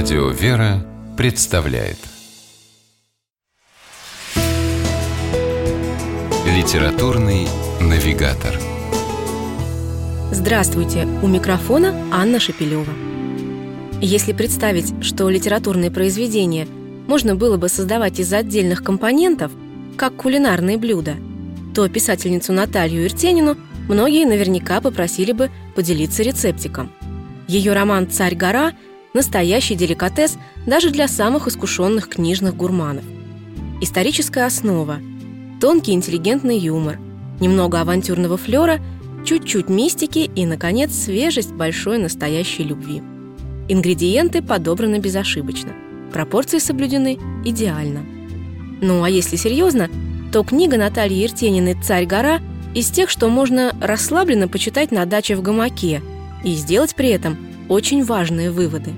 Радио «Вера» представляет Литературный навигатор Здравствуйте! У микрофона Анна Шапилева. Если представить, что литературные произведения можно было бы создавать из отдельных компонентов, как кулинарные блюда, то писательницу Наталью Иртенину многие наверняка попросили бы поделиться рецептиком. Ее роман «Царь-гора» – настоящий деликатес даже для самых искушенных книжных гурманов. Историческая основа, тонкий интеллигентный юмор, немного авантюрного флера, чуть-чуть мистики и, наконец, свежесть большой настоящей любви. Ингредиенты подобраны безошибочно, пропорции соблюдены идеально. Ну а если серьезно, то книга Натальи Ертениной «Царь-гора» из тех, что можно расслабленно почитать на даче в гамаке – и сделать при этом очень важные выводы.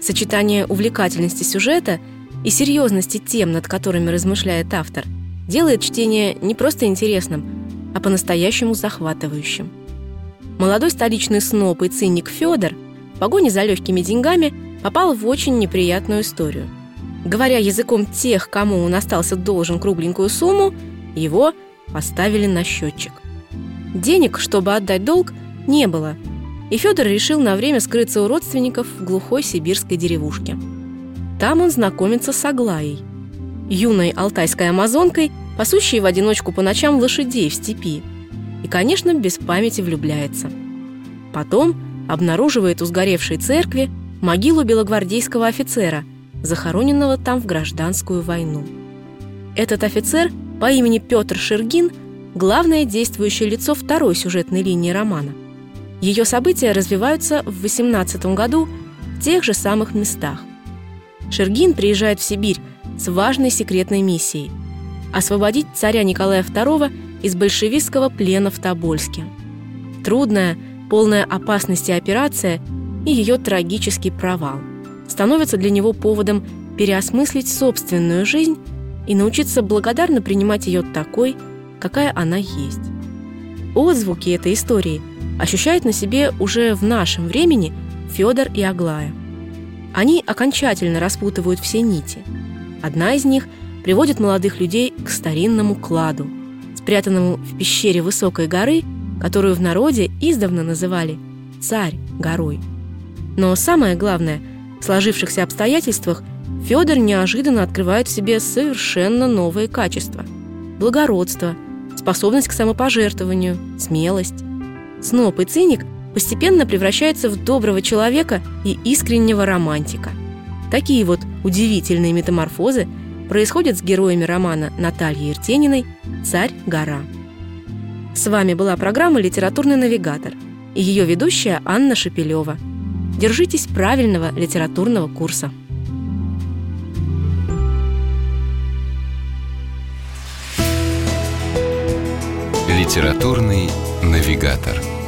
Сочетание увлекательности сюжета и серьезности тем, над которыми размышляет автор, делает чтение не просто интересным, а по-настоящему захватывающим. Молодой столичный сноб и циник Федор в погоне за легкими деньгами попал в очень неприятную историю. Говоря языком тех, кому он остался должен кругленькую сумму, его поставили на счетчик. Денег, чтобы отдать долг, не было – и Федор решил на время скрыться у родственников в глухой сибирской деревушке. Там он знакомится с Аглаей, юной алтайской амазонкой, пасущей в одиночку по ночам лошадей в степи. И, конечно, без памяти влюбляется. Потом обнаруживает у сгоревшей церкви могилу белогвардейского офицера, захороненного там в гражданскую войну. Этот офицер по имени Петр Шергин – главное действующее лицо второй сюжетной линии романа – ее события развиваются в 18 году в тех же самых местах. Шергин приезжает в Сибирь с важной секретной миссией – освободить царя Николая II из большевистского плена в Тобольске. Трудная, полная опасности операция и ее трагический провал становятся для него поводом переосмыслить собственную жизнь и научиться благодарно принимать ее такой, какая она есть. Отзвуки этой истории – ощущают на себе уже в нашем времени Федор и Аглая. Они окончательно распутывают все нити. Одна из них приводит молодых людей к старинному кладу, спрятанному в пещере высокой горы, которую в народе издавна называли «царь горой». Но самое главное, в сложившихся обстоятельствах Федор неожиданно открывает в себе совершенно новые качества – благородство, способность к самопожертвованию, смелость. Сноб и циник постепенно превращаются в доброго человека и искреннего романтика. Такие вот удивительные метаморфозы происходят с героями романа Натальи Ертениной «Царь-гора». С вами была программа «Литературный навигатор» и ее ведущая Анна Шапилева. Держитесь правильного литературного курса. Литературный навигатор.